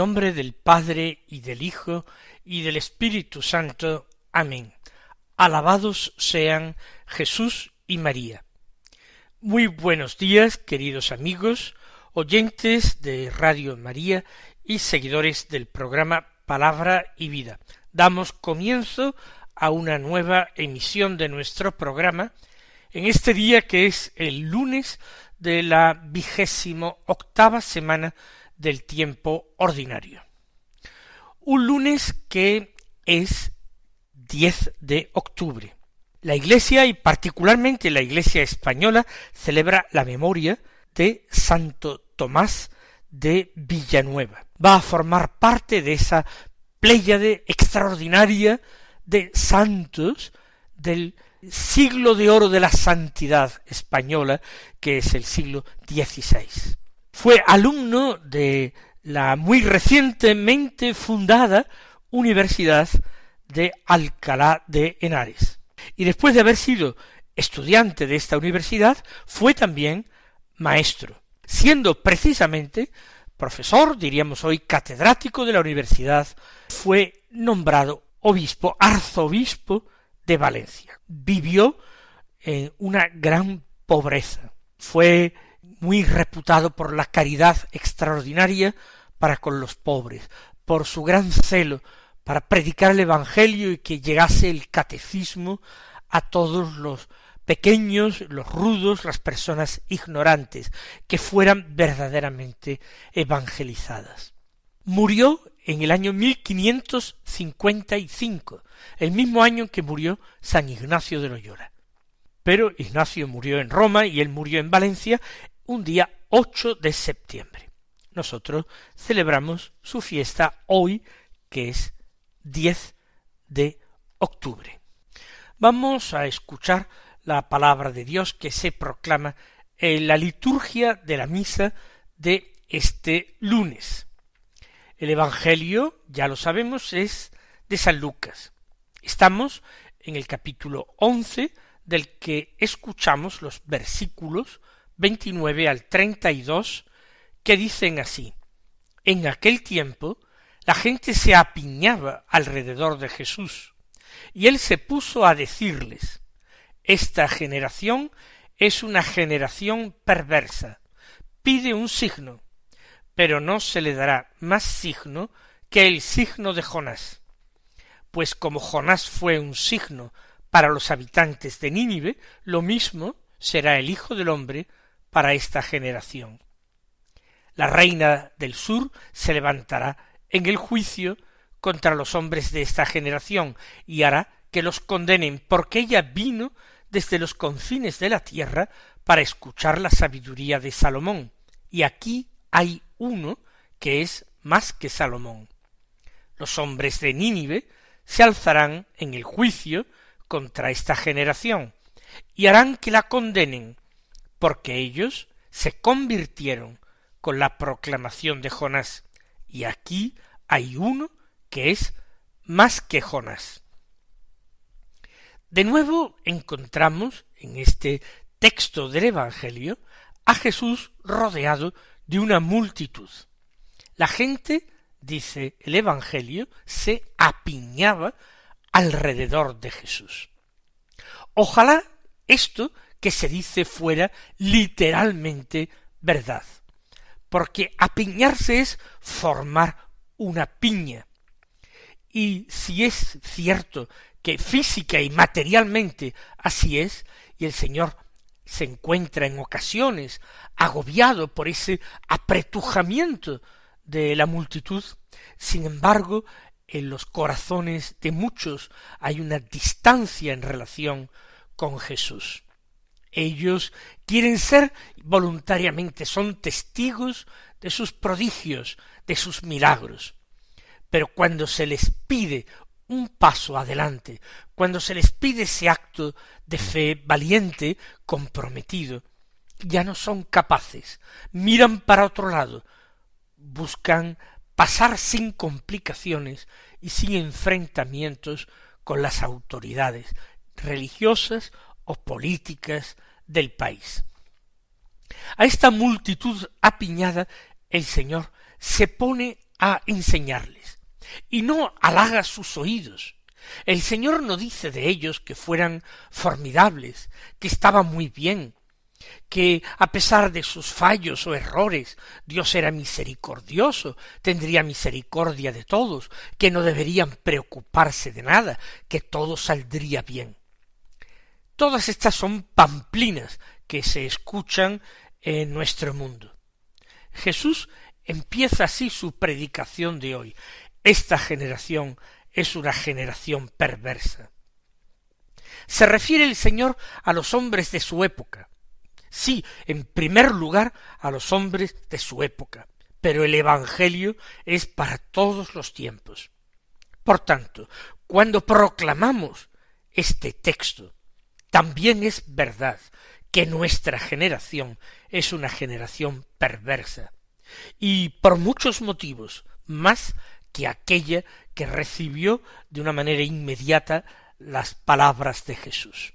Nombre del Padre y del Hijo y del Espíritu Santo. Amén. Alabados sean Jesús y María. Muy buenos días, queridos amigos, oyentes de Radio María y seguidores del programa Palabra y Vida. Damos comienzo a una nueva emisión de nuestro programa en este día que es el lunes de la vigésimo octava semana del tiempo ordinario. Un lunes que es 10 de octubre. La Iglesia y particularmente la Iglesia española celebra la memoria de Santo Tomás de Villanueva. Va a formar parte de esa pléyade extraordinaria de santos del siglo de oro de la santidad española, que es el siglo XVI. Fue alumno de la muy recientemente fundada Universidad de Alcalá de Henares. Y después de haber sido estudiante de esta universidad, fue también maestro, siendo precisamente profesor, diríamos hoy catedrático de la universidad, fue nombrado obispo, arzobispo de Valencia. Vivió en una gran pobreza. Fue muy reputado por la caridad extraordinaria para con los pobres, por su gran celo para predicar el Evangelio y que llegase el catecismo a todos los pequeños, los rudos, las personas ignorantes, que fueran verdaderamente evangelizadas. Murió en el año 1555, el mismo año en que murió San Ignacio de Loyola. Pero Ignacio murió en Roma y él murió en Valencia un día 8 de septiembre. Nosotros celebramos su fiesta hoy, que es 10 de octubre. Vamos a escuchar la palabra de Dios que se proclama en la liturgia de la misa de este lunes. El Evangelio, ya lo sabemos, es de San Lucas. Estamos en el capítulo once del que escuchamos los versículos 29 al 32 que dicen así. En aquel tiempo la gente se apiñaba alrededor de Jesús, y él se puso a decirles Esta generación es una generación perversa, pide un signo, pero no se le dará más signo que el signo de Jonás. Pues como Jonás fue un signo para los habitantes de Nínive, lo mismo será el Hijo del hombre para esta generación. La reina del sur se levantará en el juicio contra los hombres de esta generación y hará que los condenen porque ella vino desde los confines de la tierra para escuchar la sabiduría de Salomón. Y aquí hay uno que es más que Salomón. Los hombres de Nínive se alzarán en el juicio contra esta generación y harán que la condenen porque ellos se convirtieron con la proclamación de Jonás, y aquí hay uno que es más que Jonás. De nuevo encontramos en este texto del Evangelio a Jesús rodeado de una multitud. La gente, dice el Evangelio, se apiñaba alrededor de Jesús. Ojalá esto que se dice fuera literalmente verdad. Porque apiñarse es formar una piña. Y si es cierto que física y materialmente así es, y el Señor se encuentra en ocasiones agobiado por ese apretujamiento de la multitud, sin embargo, en los corazones de muchos hay una distancia en relación con Jesús. Ellos quieren ser voluntariamente, son testigos de sus prodigios, de sus milagros. Pero cuando se les pide un paso adelante, cuando se les pide ese acto de fe valiente, comprometido, ya no son capaces, miran para otro lado, buscan pasar sin complicaciones y sin enfrentamientos con las autoridades religiosas políticas del país. A esta multitud apiñada el Señor se pone a enseñarles y no halaga sus oídos. El Señor no dice de ellos que fueran formidables, que estaban muy bien, que a pesar de sus fallos o errores Dios era misericordioso, tendría misericordia de todos, que no deberían preocuparse de nada, que todo saldría bien. Todas estas son pamplinas que se escuchan en nuestro mundo. Jesús empieza así su predicación de hoy. Esta generación es una generación perversa. Se refiere el Señor a los hombres de su época. Sí, en primer lugar a los hombres de su época, pero el Evangelio es para todos los tiempos. Por tanto, cuando proclamamos este texto, también es verdad que nuestra generación es una generación perversa, y por muchos motivos más que aquella que recibió de una manera inmediata las palabras de Jesús.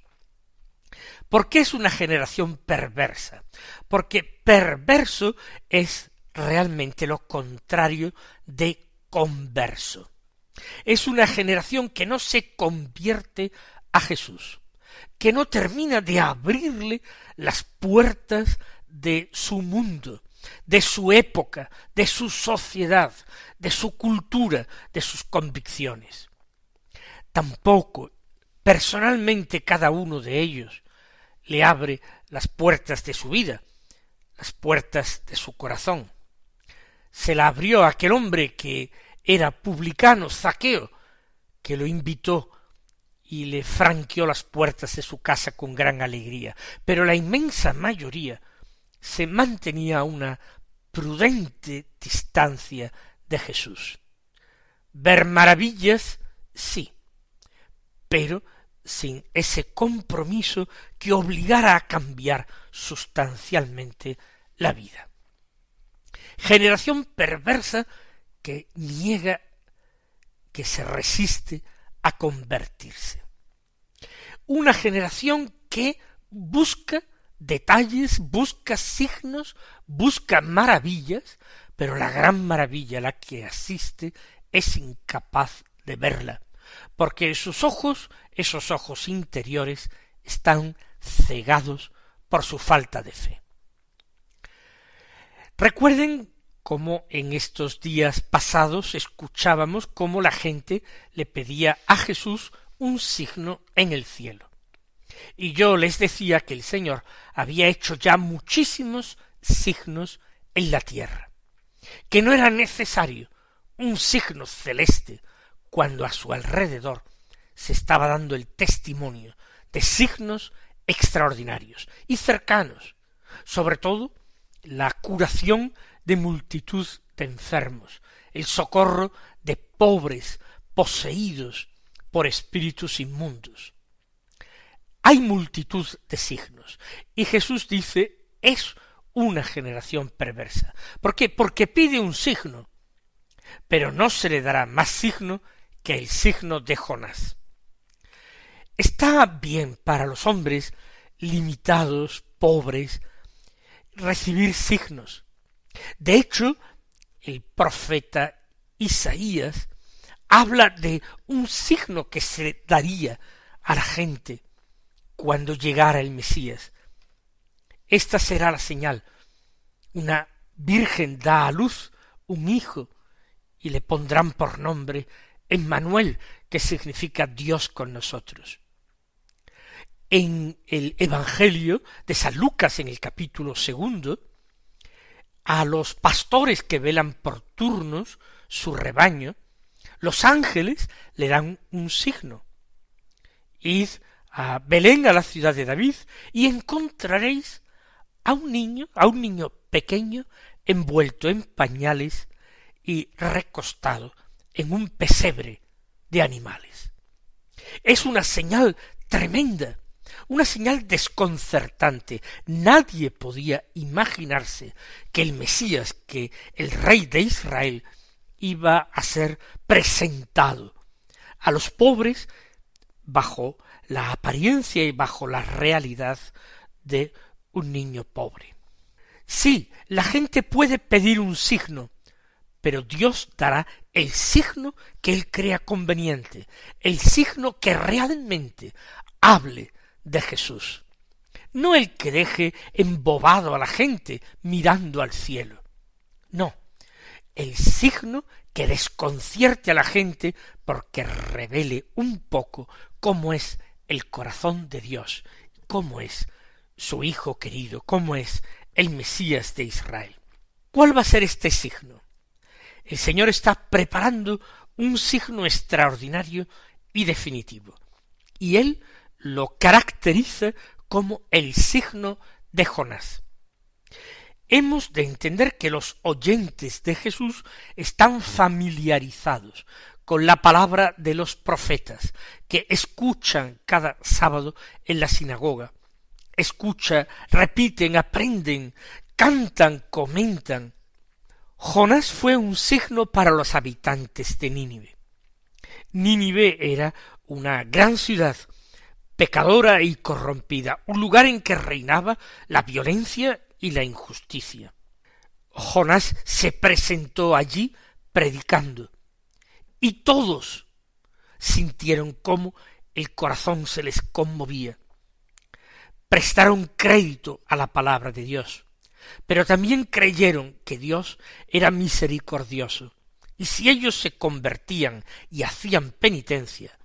¿Por qué es una generación perversa? Porque perverso es realmente lo contrario de converso. Es una generación que no se convierte a Jesús, que no termina de abrirle las puertas de su mundo, de su época, de su sociedad, de su cultura, de sus convicciones. Tampoco personalmente cada uno de ellos le abre las puertas de su vida, las puertas de su corazón. Se la abrió aquel hombre que era publicano, Zaqueo, que lo invitó y le franqueó las puertas de su casa con gran alegría. Pero la inmensa mayoría se mantenía a una prudente distancia de Jesús. Ver maravillas, sí, pero sin ese compromiso que obligara a cambiar sustancialmente la vida. Generación perversa que niega, que se resiste a convertirse. Una generación que busca detalles, busca signos, busca maravillas, pero la gran maravilla a la que asiste es incapaz de verla, porque sus ojos, esos ojos interiores, están cegados por su falta de fe. Recuerden cómo en estos días pasados escuchábamos cómo la gente le pedía a Jesús un signo en el cielo. Y yo les decía que el Señor había hecho ya muchísimos signos en la tierra, que no era necesario un signo celeste cuando a su alrededor se estaba dando el testimonio de signos extraordinarios y cercanos, sobre todo la curación de multitud de enfermos, el socorro de pobres poseídos por espíritus inmundos, hay multitud de signos. Y Jesús dice, es una generación perversa. ¿Por qué? Porque pide un signo, pero no se le dará más signo que el signo de Jonás. Está bien para los hombres limitados, pobres, recibir signos. De hecho, el profeta Isaías habla de un signo que se daría a la gente cuando llegara el Mesías. Esta será la señal. Una virgen da a luz un hijo y le pondrán por nombre Emmanuel, que significa Dios con nosotros. En el Evangelio de San Lucas, en el capítulo segundo, a los pastores que velan por turnos su rebaño, los ángeles le dan un signo. Id a Belén, a la ciudad de David, y encontraréis a un niño, a un niño pequeño, envuelto en pañales y recostado en un pesebre de animales. Es una señal tremenda, una señal desconcertante. Nadie podía imaginarse que el Mesías, que el rey de Israel, iba a ser presentado a los pobres bajo la apariencia y bajo la realidad de un niño pobre. Sí, la gente puede pedir un signo, pero Dios dará el signo que Él crea conveniente, el signo que realmente hable de Jesús. No el que deje embobado a la gente mirando al cielo. No, el signo que desconcierte a la gente porque revele un poco cómo es el corazón de Dios, cómo es su Hijo querido, cómo es el Mesías de Israel. ¿Cuál va a ser este signo? El Señor está preparando un signo extraordinario y definitivo, y Él lo caracteriza como el signo de Jonás. Hemos de entender que los oyentes de Jesús están familiarizados con la palabra de los profetas, que escuchan cada sábado en la sinagoga, escuchan, repiten, aprenden, cantan, comentan. Jonás fue un signo para los habitantes de Nínive. Nínive era una gran ciudad, pecadora y corrompida, un lugar en que reinaba la violencia y la injusticia. Jonás se presentó allí predicando, y todos sintieron cómo el corazón se les conmovía. Prestaron crédito a la palabra de Dios, pero también creyeron que Dios era misericordioso, y si ellos se convertían y hacían penitencia,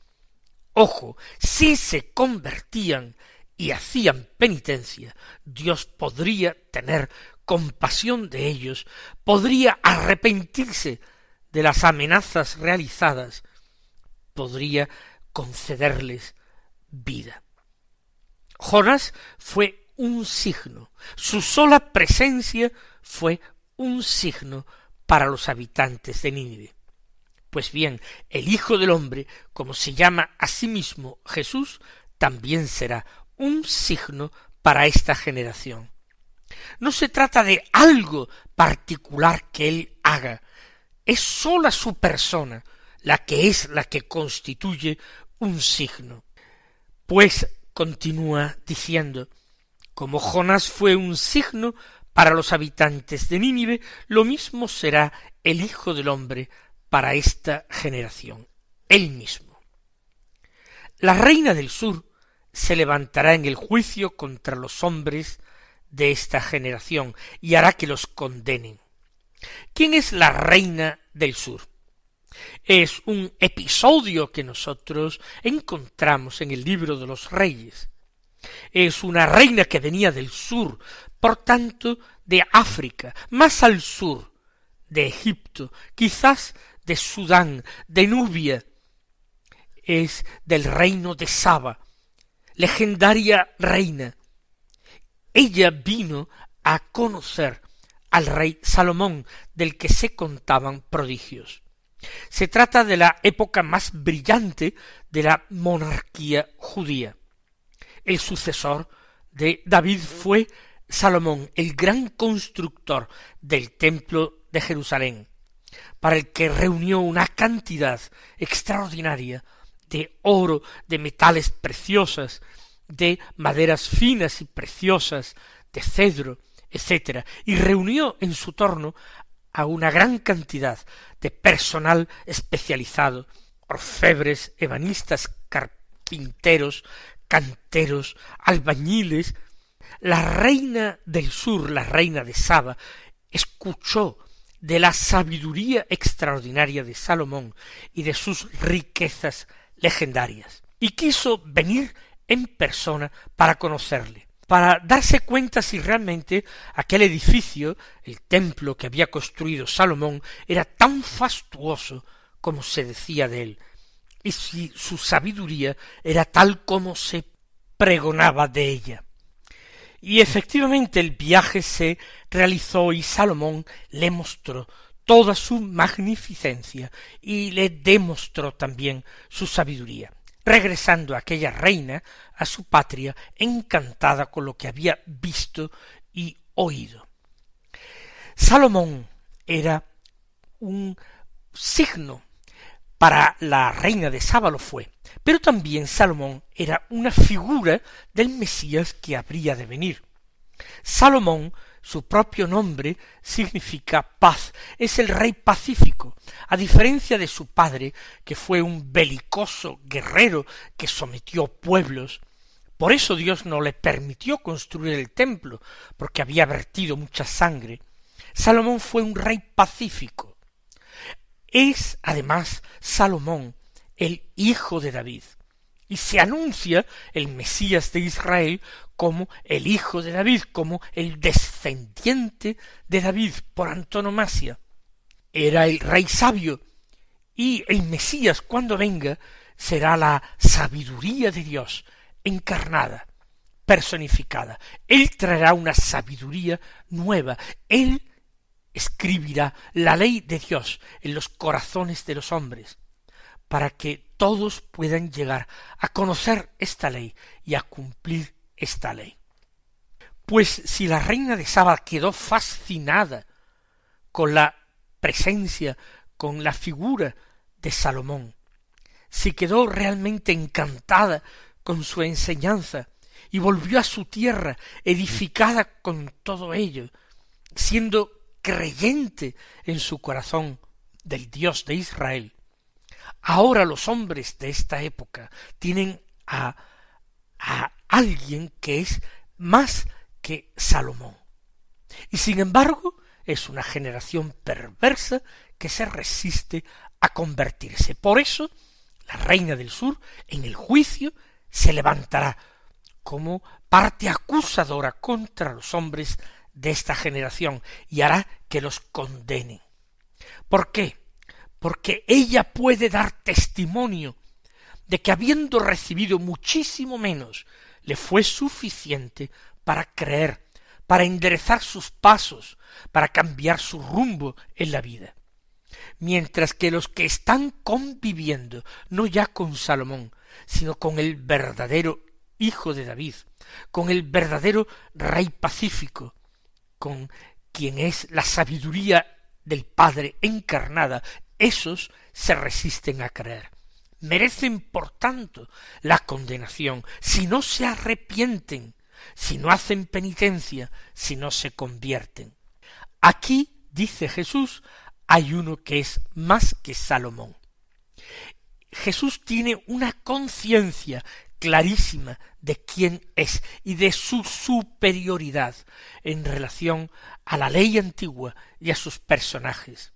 ojo, si se convertían y hacían penitencia, Dios podría tener compasión de ellos, podría arrepentirse de las amenazas realizadas, podría concederles vida. Jonás fue un signo, su sola presencia fue un signo para los habitantes de Nínive. Pues bien, el Hijo del Hombre, como se llama a sí mismo Jesús, también será un signo para esta generación. No se trata de algo particular que él haga, es sola su persona la que es la que constituye un signo. Pues continúa diciendo, como Jonás fue un signo para los habitantes de Nínive, lo mismo será el Hijo del Hombre para esta generación, él mismo. La reina del sur se levantará en el juicio contra los hombres de esta generación y hará que los condenen. ¿Quién es la reina del sur? Es un episodio que nosotros encontramos en el libro de los reyes. Es una reina que venía del sur, por tanto de África, más al sur, de Egipto, quizás de Sudán, de Nubia. Es del reino de Saba, legendaria reina. Ella vino a conocer al rey Salomón, del que se contaban prodigios. Se trata de la época más brillante de la monarquía judía. El sucesor de David fue Salomón, el gran constructor del templo de Jerusalén, para el que reunió una cantidad extraordinaria de oro, de metales preciosas, de maderas finas y preciosas, de cedro, etcétera, y reunió en su torno a una gran cantidad de personal especializado, orfebres, ebanistas, carpinteros, canteros, albañiles. La reina del sur, la reina de Saba, escuchó de la sabiduría extraordinaria de Salomón y de sus riquezas legendarias, y quiso venir en persona para conocerle para darse cuenta si realmente aquel edificio, el templo que había construido Salomón, era tan fastuoso como se decía de él, y si su sabiduría era tal como se pregonaba de ella. Y efectivamente el viaje se realizó y Salomón le mostró toda su magnificencia y le demostró también su sabiduría, regresando aquella reina a su patria encantada con lo que había visto y oído. Salomón era un signo para la reina de Sábalo fue, pero también Salomón era una figura del Mesías que habría de venir. Salomón, su propio nombre, significa paz, es el rey pacífico, a diferencia de su padre, que fue un belicoso guerrero que sometió pueblos. Por eso Dios no le permitió construir el templo, porque había vertido mucha sangre. Salomón fue un rey pacífico, es además Salomón el hijo de David, y se anuncia el Mesías de Israel como el hijo de David, como el descendiente de David por antonomasia. Era el rey sabio, y el Mesías cuando venga será la sabiduría de Dios encarnada, personificada. Él traerá una sabiduría nueva. Él escribirá la ley de Dios en los corazones de los hombres, para que todos puedan llegar a conocer esta ley y a cumplir esta ley. Pues si la reina de Saba quedó fascinada con la presencia, con la figura de Salomón, si quedó realmente encantada con su enseñanza y volvió a su tierra edificada con todo ello, siendo creyente en su corazón del Dios de Israel, ahora los hombres de esta época tienen a, a alguien que es más que Salomón. Y sin embargo, es una generación perversa que se resiste a convertirse. Por eso, la reina del sur, en el juicio, se levantará como parte acusadora contra los hombres de esta generación y hará que los condenen. ¿Por qué? Porque ella puede dar testimonio de que habiendo recibido muchísimo menos, le fue suficiente para creer, para enderezar sus pasos, para cambiar su rumbo en la vida. Mientras que los que están conviviendo, no ya con Salomón, sino con el verdadero hijo de David, con el verdadero rey pacífico, con quien es la sabiduría del Padre encarnada, esos se resisten a creer. Merecen, por tanto, la condenación si no se arrepienten, si no hacen penitencia, si no se convierten. Aquí, dice Jesús, hay uno que es más que Salomón. Jesús tiene una conciencia clarísima de quién es y de su superioridad en relación a la ley antigua y a sus personajes.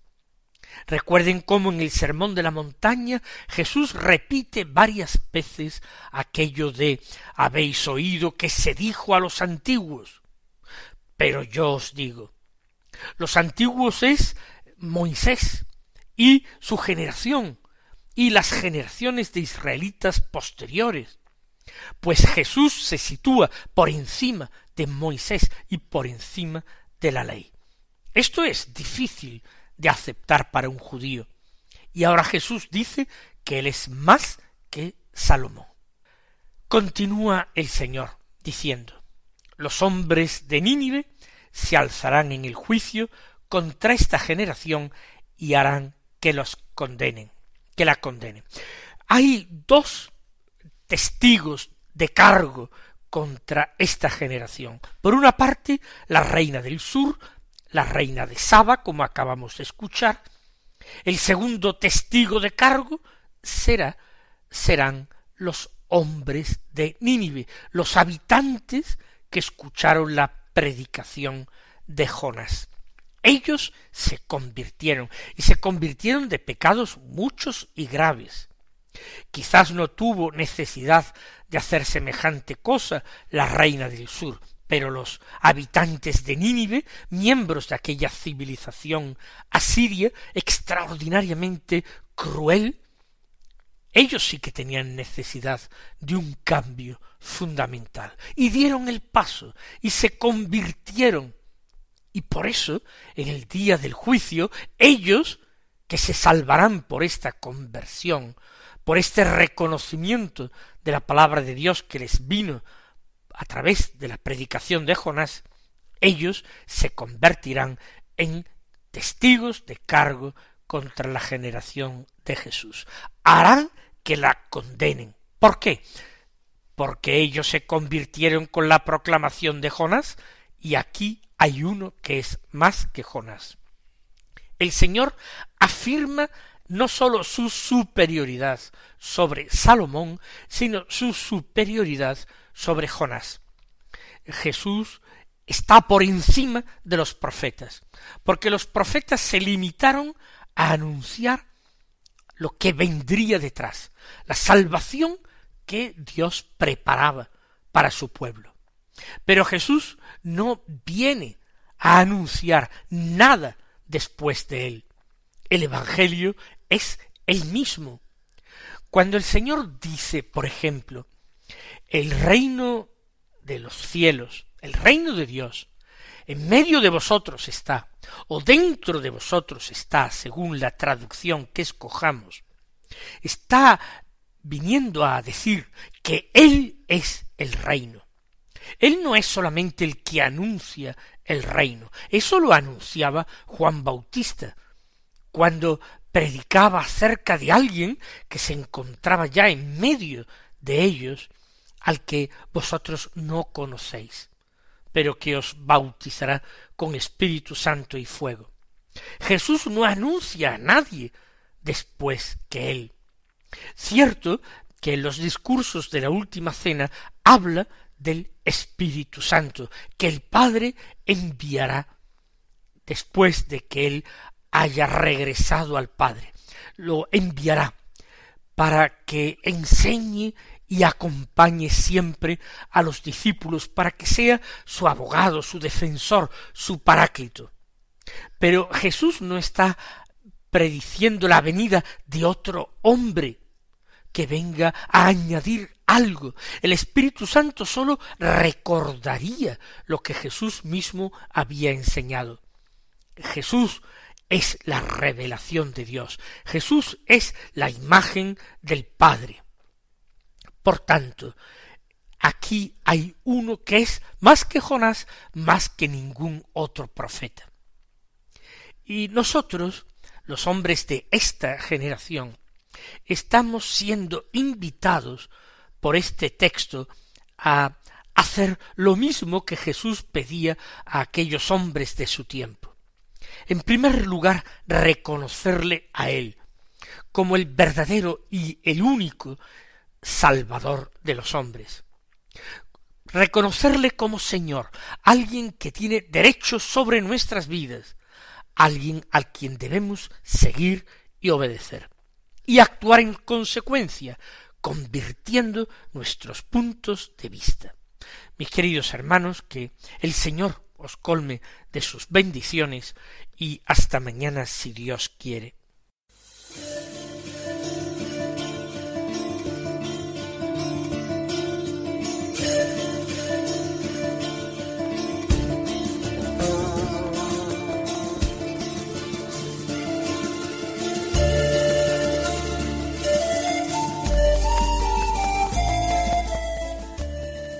Recuerden cómo en el Sermón de la Montaña Jesús repite varias veces aquello de habéis oído que se dijo a los antiguos. Pero yo os digo, los antiguos es Moisés y su generación y las generaciones de israelitas posteriores. Pues Jesús se sitúa por encima de Moisés y por encima de la ley. Esto es difícil de aceptar para un judío. Y ahora Jesús dice que él es más que Salomón. Continúa el Señor diciendo, los hombres de Nínive se alzarán en el juicio contra esta generación y harán que los condenen, que la condenen. Hay dos testigos de cargo contra esta generación. Por una parte, la reina del sur, la reina de Saba, como acabamos de escuchar. El segundo testigo de cargo será, serán los hombres de Nínive, los habitantes que escucharon la predicación de Jonás. Ellos se convirtieron, y se convirtieron de pecados muchos y graves. Quizás no tuvo necesidad de hacer semejante cosa la reina del sur, pero los habitantes de Nínive, miembros de aquella civilización asiria extraordinariamente cruel, ellos sí que tenían necesidad de un cambio fundamental. Y dieron el paso y se convirtieron. Y por eso, en el día del juicio, ellos, que se salvarán por esta conversión, por este reconocimiento de la palabra de Dios que les vino a través de la predicación de Jonás, ellos se convertirán en testigos de cargo contra la generación de Jesús. Harán que la condenen. ¿Por qué? Porque ellos se convirtieron con la proclamación de Jonás y aquí hay uno que es más que Jonás. El Señor afirma no sólo su superioridad sobre Salomón, sino su superioridad sobre Jonás. Jesús está por encima de los profetas, porque los profetas se limitaron a anunciar lo que vendría detrás, la salvación que Dios preparaba para su pueblo. Pero Jesús no viene a anunciar nada después de él. El Evangelio es el mismo. Cuando el Señor dice, por ejemplo, el reino de los cielos, el reino de Dios, en medio de vosotros está, o dentro de vosotros está, según la traducción que escojamos, está viniendo a decir que Él es el reino. Él no es solamente el que anuncia el reino, eso lo anunciaba Juan Bautista, cuando predicaba acerca de alguien que se encontraba ya en medio de ellos, al que vosotros no conocéis pero que os bautizará con Espíritu Santo y fuego. Jesús no anuncia a nadie después que él. Cierto que en los discursos de la última cena habla del Espíritu Santo, que el Padre enviará después de que él haya regresado al Padre. Lo enviará para que enseñe y acompañe siempre a los discípulos para que sea su abogado, su defensor, su paráclito. Pero Jesús no está prediciendo la venida de otro hombre que venga a añadir algo. El Espíritu Santo sólo recordaría lo que Jesús mismo había enseñado. Jesús es la revelación de Dios. Jesús es la imagen del Padre. Por tanto, aquí hay uno que es más que Jonás, más que ningún otro profeta. Y nosotros, los hombres de esta generación, estamos siendo invitados por este texto a hacer lo mismo que Jesús pedía a aquellos hombres de su tiempo. En primer lugar, reconocerle a Él como el verdadero y el único Salvador de los hombres. Reconocerle como Señor, alguien que tiene derechos sobre nuestras vidas, alguien al quien debemos seguir y obedecer, y actuar en consecuencia, convirtiendo nuestros puntos de vista. Mis queridos hermanos, que el Señor os colme de sus bendiciones y hasta mañana si Dios quiere.